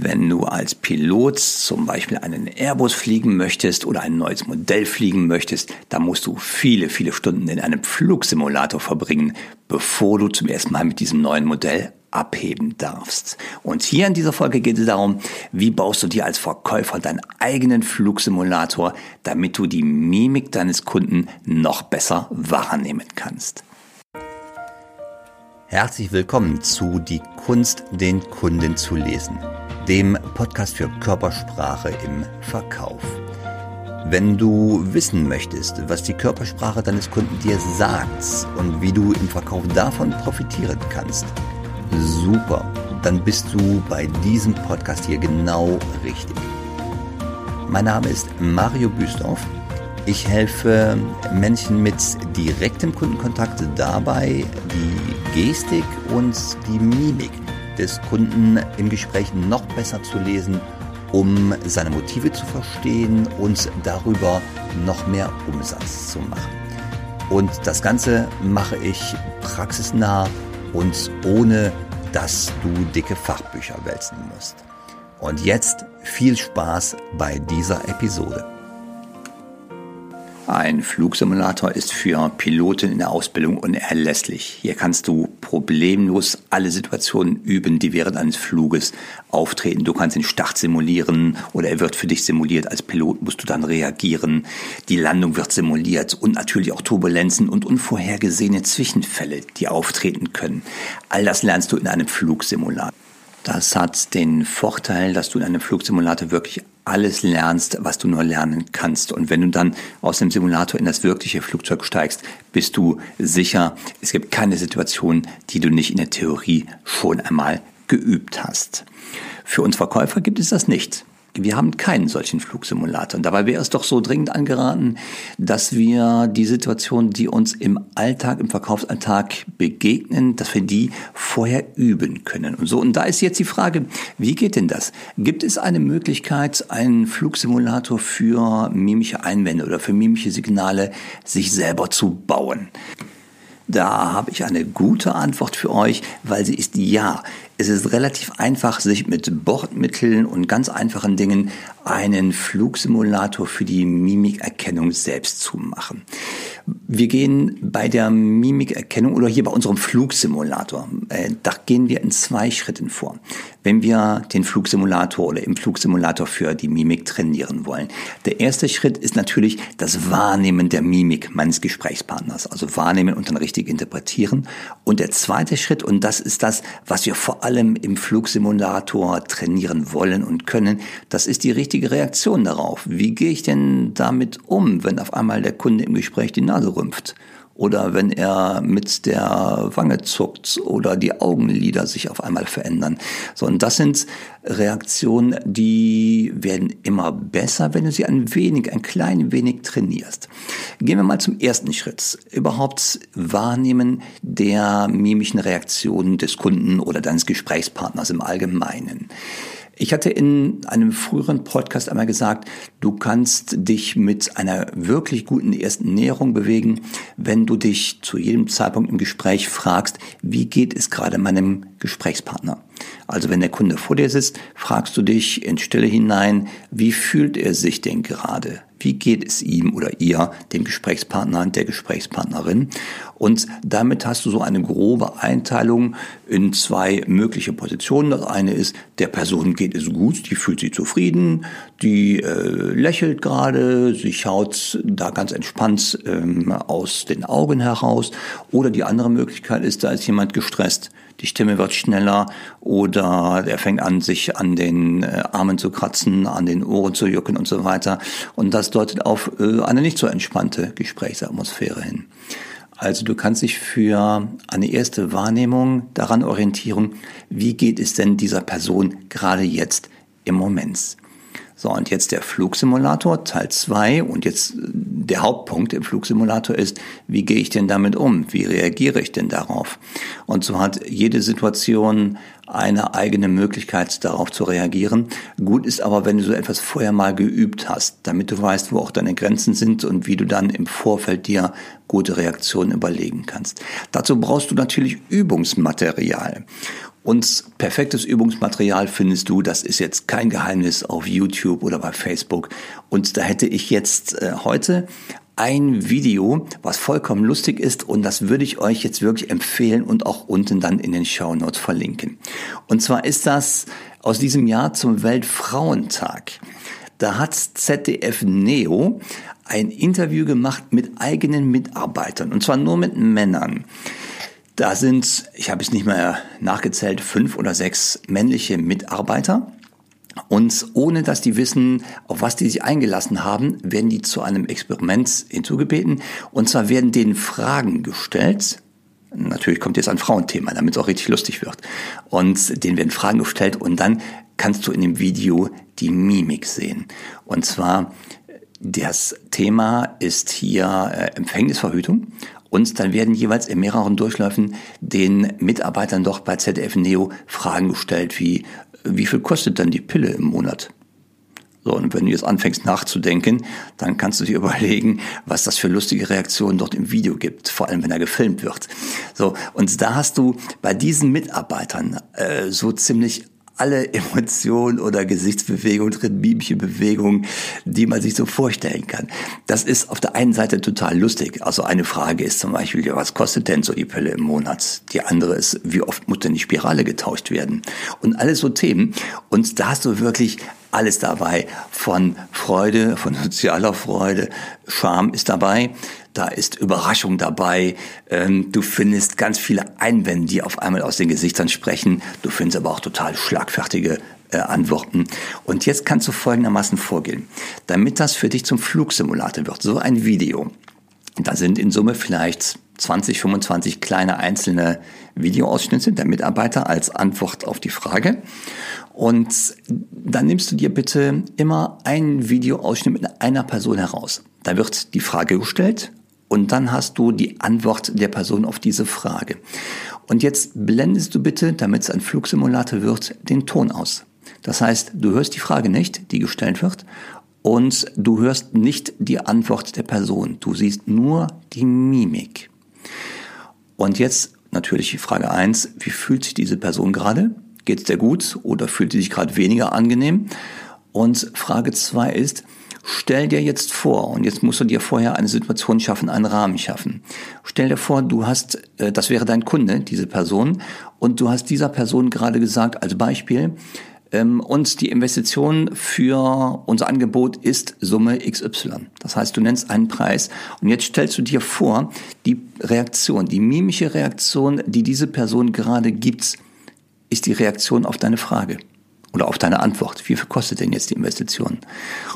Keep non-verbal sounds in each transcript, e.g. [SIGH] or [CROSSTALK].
Wenn du als Pilot zum Beispiel einen Airbus fliegen möchtest oder ein neues Modell fliegen möchtest, dann musst du viele, viele Stunden in einem Flugsimulator verbringen, bevor du zum ersten Mal mit diesem neuen Modell abheben darfst. Und hier in dieser Folge geht es darum, wie baust du dir als Verkäufer deinen eigenen Flugsimulator, damit du die Mimik deines Kunden noch besser wahrnehmen kannst. Herzlich willkommen zu Die Kunst, den Kunden zu lesen dem Podcast für Körpersprache im Verkauf. Wenn du wissen möchtest, was die Körpersprache deines Kunden dir sagt und wie du im Verkauf davon profitieren kannst, super, dann bist du bei diesem Podcast hier genau richtig. Mein Name ist Mario Büstorf. Ich helfe Menschen mit direktem Kundenkontakt dabei, die Gestik und die Mimik des Kunden im Gespräch noch besser zu lesen, um seine Motive zu verstehen und darüber noch mehr Umsatz zu machen. Und das Ganze mache ich praxisnah und ohne, dass du dicke Fachbücher wälzen musst. Und jetzt viel Spaß bei dieser Episode. Ein Flugsimulator ist für Piloten in der Ausbildung unerlässlich. Hier kannst du problemlos alle Situationen üben, die während eines Fluges auftreten. Du kannst den Start simulieren oder er wird für dich simuliert. Als Pilot musst du dann reagieren. Die Landung wird simuliert und natürlich auch Turbulenzen und unvorhergesehene Zwischenfälle, die auftreten können. All das lernst du in einem Flugsimulator. Das hat den Vorteil, dass du in einem Flugsimulator wirklich alles lernst, was du nur lernen kannst. Und wenn du dann aus dem Simulator in das wirkliche Flugzeug steigst, bist du sicher, es gibt keine Situation, die du nicht in der Theorie schon einmal geübt hast. Für uns Verkäufer gibt es das nicht. Wir haben keinen solchen Flugsimulator. Und dabei wäre es doch so dringend angeraten, dass wir die Situation, die uns im Alltag, im Verkaufsalltag begegnen, dass wir die vorher üben können. Und so, und da ist jetzt die Frage, wie geht denn das? Gibt es eine Möglichkeit, einen Flugsimulator für mimische Einwände oder für mimische Signale sich selber zu bauen? Da habe ich eine gute Antwort für euch, weil sie ist ja. Es ist relativ einfach, sich mit Bordmitteln und ganz einfachen Dingen einen Flugsimulator für die Mimikerkennung selbst zu machen. Wir gehen bei der Mimikerkennung oder hier bei unserem Flugsimulator, äh, da gehen wir in zwei Schritten vor. Wenn wir den Flugsimulator oder im Flugsimulator für die Mimik trainieren wollen. Der erste Schritt ist natürlich das Wahrnehmen der Mimik meines Gesprächspartners, also wahrnehmen und dann richtig interpretieren. Und der zweite Schritt, und das ist das, was wir vor allem im Flugsimulator trainieren wollen und können, das ist die richtige Reaktion darauf. Wie gehe ich denn damit um, wenn auf einmal der Kunde im Gespräch die Nase rümpft? Oder wenn er mit der Wange zuckt oder die Augenlider sich auf einmal verändern. So, und das sind Reaktionen, die werden immer besser, wenn du sie ein wenig, ein klein wenig trainierst. Gehen wir mal zum ersten Schritt. Überhaupt wahrnehmen der mimischen Reaktionen des Kunden oder deines Gesprächspartners im Allgemeinen. Ich hatte in einem früheren Podcast einmal gesagt, du kannst dich mit einer wirklich guten ersten Näherung bewegen, wenn du dich zu jedem Zeitpunkt im Gespräch fragst, wie geht es gerade meinem Gesprächspartner? Also wenn der Kunde vor dir sitzt, fragst du dich in Stille hinein, wie fühlt er sich denn gerade? Wie geht es ihm oder ihr, dem Gesprächspartner, der Gesprächspartnerin? Und damit hast du so eine grobe Einteilung in zwei mögliche Positionen. Das eine ist, der Person geht es gut, die fühlt sich zufrieden, die äh, lächelt gerade, sie schaut da ganz entspannt ähm, aus den Augen heraus. Oder die andere Möglichkeit ist, da ist jemand gestresst die Stimme wird schneller oder er fängt an, sich an den äh, Armen zu kratzen, an den Ohren zu jucken und so weiter. Und das deutet auf äh, eine nicht so entspannte Gesprächsatmosphäre hin. Also du kannst dich für eine erste Wahrnehmung daran orientieren, wie geht es denn dieser Person gerade jetzt im Moment. So, und jetzt der Flugsimulator, Teil 2. Und jetzt äh, der Hauptpunkt im Flugsimulator ist, wie gehe ich denn damit um? Wie reagiere ich denn darauf? Und so hat jede Situation eine eigene Möglichkeit, darauf zu reagieren. Gut ist aber, wenn du so etwas vorher mal geübt hast, damit du weißt, wo auch deine Grenzen sind und wie du dann im Vorfeld dir gute Reaktionen überlegen kannst. Dazu brauchst du natürlich Übungsmaterial. Und perfektes Übungsmaterial findest du, das ist jetzt kein Geheimnis, auf YouTube oder bei Facebook. Und da hätte ich jetzt äh, heute ein Video, was vollkommen lustig ist und das würde ich euch jetzt wirklich empfehlen und auch unten dann in den Show Notes verlinken. Und zwar ist das aus diesem Jahr zum Weltfrauentag. Da hat ZDF Neo ein Interview gemacht mit eigenen Mitarbeitern und zwar nur mit Männern. Da sind, ich habe es nicht mehr nachgezählt, fünf oder sechs männliche Mitarbeiter. Und ohne dass die wissen, auf was die sich eingelassen haben, werden die zu einem Experiment hinzugebeten. Und zwar werden denen Fragen gestellt. Natürlich kommt jetzt ein Frauenthema, damit es auch richtig lustig wird. Und denen werden Fragen gestellt und dann kannst du in dem Video die Mimik sehen. Und zwar, das Thema ist hier äh, Empfängnisverhütung. Und dann werden jeweils in mehreren Durchläufen den Mitarbeitern doch bei ZDF Neo Fragen gestellt wie, wie viel kostet dann die Pille im Monat? So, und wenn du jetzt anfängst nachzudenken, dann kannst du dir [LAUGHS] überlegen, was das für lustige Reaktionen dort im Video gibt, vor allem wenn er gefilmt wird. So, und da hast du bei diesen Mitarbeitern äh, so ziemlich alle Emotionen oder Gesichtsbewegungen drin, mimische Bewegungen, die man sich so vorstellen kann. Das ist auf der einen Seite total lustig. Also eine Frage ist zum Beispiel, was kostet denn so die Pille im Monat? Die andere ist, wie oft muss denn die Spirale getauscht werden? Und alles so Themen. Und da hast du wirklich alles dabei. Von Freude, von sozialer Freude, Scham ist dabei, da ist Überraschung dabei. Ähm, du findest ganz viele Einwände, die auf einmal aus den Gesichtern sprechen. Du findest aber auch total schlagfertige äh, Antworten. Und jetzt kannst du folgendermaßen vorgehen. Damit das für dich zum Flugsimulator wird, so ein Video, da sind in Summe vielleicht 20, 25 kleine einzelne Videoausschnitte der Mitarbeiter als Antwort auf die Frage. Und dann nimmst du dir bitte immer einen Videoausschnitt mit einer Person heraus. Da wird die Frage gestellt und dann hast du die Antwort der Person auf diese Frage. Und jetzt blendest du bitte, damit es ein Flugsimulator wird, den Ton aus. Das heißt, du hörst die Frage nicht, die gestellt wird, und du hörst nicht die Antwort der Person. Du siehst nur die Mimik. Und jetzt natürlich die Frage eins: wie fühlt sich diese Person gerade? Geht es dir gut oder fühlt sie sich gerade weniger angenehm? Und Frage zwei ist, Stell dir jetzt vor, und jetzt musst du dir vorher eine Situation schaffen, einen Rahmen schaffen. Stell dir vor, du hast, äh, das wäre dein Kunde, diese Person, und du hast dieser Person gerade gesagt, als Beispiel, ähm, und die Investition für unser Angebot ist Summe XY. Das heißt, du nennst einen Preis und jetzt stellst du dir vor, die Reaktion, die mimische Reaktion, die diese Person gerade gibt, ist die Reaktion auf deine Frage oder auf deine Antwort. Wie viel kostet denn jetzt die Investition?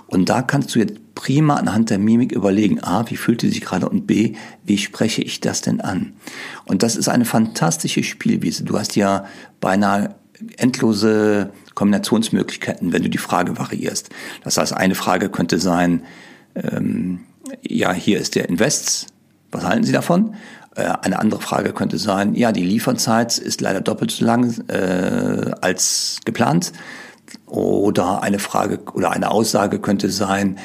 Und da kannst du jetzt prima anhand der Mimik überlegen, A, wie fühlt sie sich gerade und B, wie spreche ich das denn an? Und das ist eine fantastische Spielwiese. Du hast ja beinahe endlose Kombinationsmöglichkeiten, wenn du die Frage variierst. Das heißt, eine Frage könnte sein, ähm, ja, hier ist der Invest, was halten Sie davon? Äh, eine andere Frage könnte sein, ja, die Lieferzeit ist leider doppelt so lang äh, als geplant. Oder eine Frage oder eine Aussage könnte sein,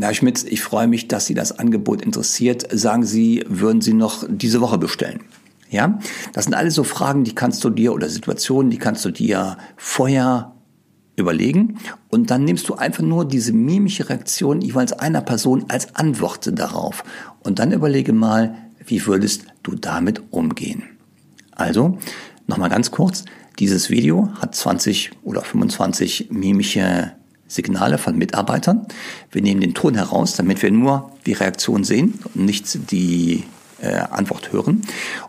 Herr Schmitz, ich freue mich, dass Sie das Angebot interessiert. Sagen Sie, würden Sie noch diese Woche bestellen? Ja, das sind alles so Fragen, die kannst du dir oder Situationen, die kannst du dir vorher überlegen und dann nimmst du einfach nur diese mimische Reaktion jeweils einer Person als Antwort darauf und dann überlege mal, wie würdest du damit umgehen? Also, nochmal ganz kurz, dieses Video hat 20 oder 25 mimische Signale von Mitarbeitern. Wir nehmen den Ton heraus, damit wir nur die Reaktion sehen und nicht die äh, Antwort hören.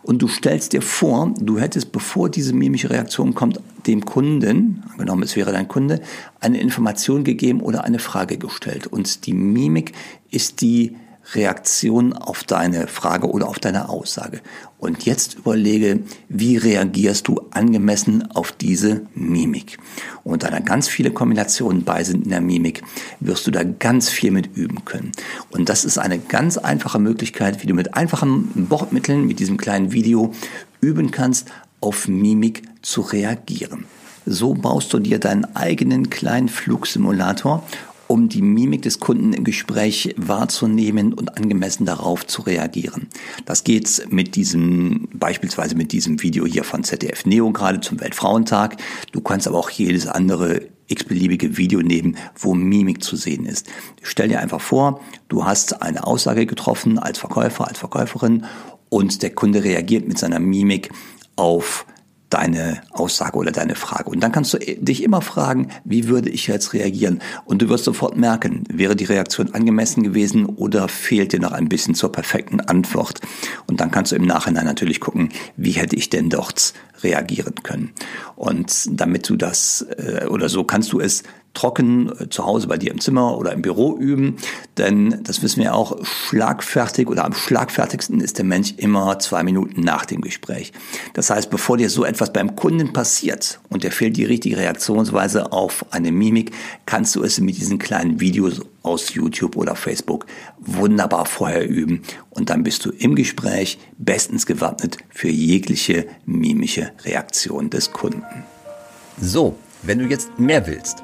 Und du stellst dir vor, du hättest, bevor diese mimische Reaktion kommt, dem Kunden, angenommen es wäre dein Kunde, eine Information gegeben oder eine Frage gestellt. Und die Mimik ist die Reaktion auf deine Frage oder auf deine Aussage. Und jetzt überlege, wie reagierst du angemessen auf diese Mimik? Und da da ganz viele Kombinationen bei sind in der Mimik, wirst du da ganz viel mit üben können. Und das ist eine ganz einfache Möglichkeit, wie du mit einfachen Bordmitteln, mit diesem kleinen Video üben kannst, auf Mimik zu reagieren. So baust du dir deinen eigenen kleinen Flugsimulator um die Mimik des Kunden im Gespräch wahrzunehmen und angemessen darauf zu reagieren. Das geht mit diesem, beispielsweise mit diesem Video hier von ZDF Neo gerade zum Weltfrauentag. Du kannst aber auch jedes andere x-beliebige Video nehmen, wo Mimik zu sehen ist. Stell dir einfach vor, du hast eine Aussage getroffen als Verkäufer, als Verkäuferin und der Kunde reagiert mit seiner Mimik auf deine Aussage oder deine Frage. Und dann kannst du dich immer fragen, wie würde ich jetzt reagieren? Und du wirst sofort merken, wäre die Reaktion angemessen gewesen oder fehlt dir noch ein bisschen zur perfekten Antwort? Und dann kannst du im Nachhinein natürlich gucken, wie hätte ich denn dort reagieren können? Und damit du das, äh, oder so kannst du es trocken äh, zu Hause bei dir im Zimmer oder im Büro üben. Denn das wissen wir auch, schlagfertig oder am schlagfertigsten ist der Mensch immer zwei Minuten nach dem Gespräch. Das heißt, bevor dir so etwas beim Kunden passiert und dir fehlt die richtige Reaktionsweise auf eine Mimik, kannst du es mit diesen kleinen Videos aus YouTube oder Facebook wunderbar vorher üben und dann bist du im Gespräch bestens gewappnet für jegliche mimische Reaktion des Kunden. So, wenn du jetzt mehr willst,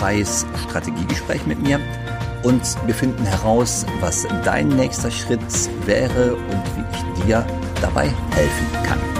kostenfreies Strategiegespräch mit mir und wir finden heraus, was dein nächster Schritt wäre und wie ich dir dabei helfen kann.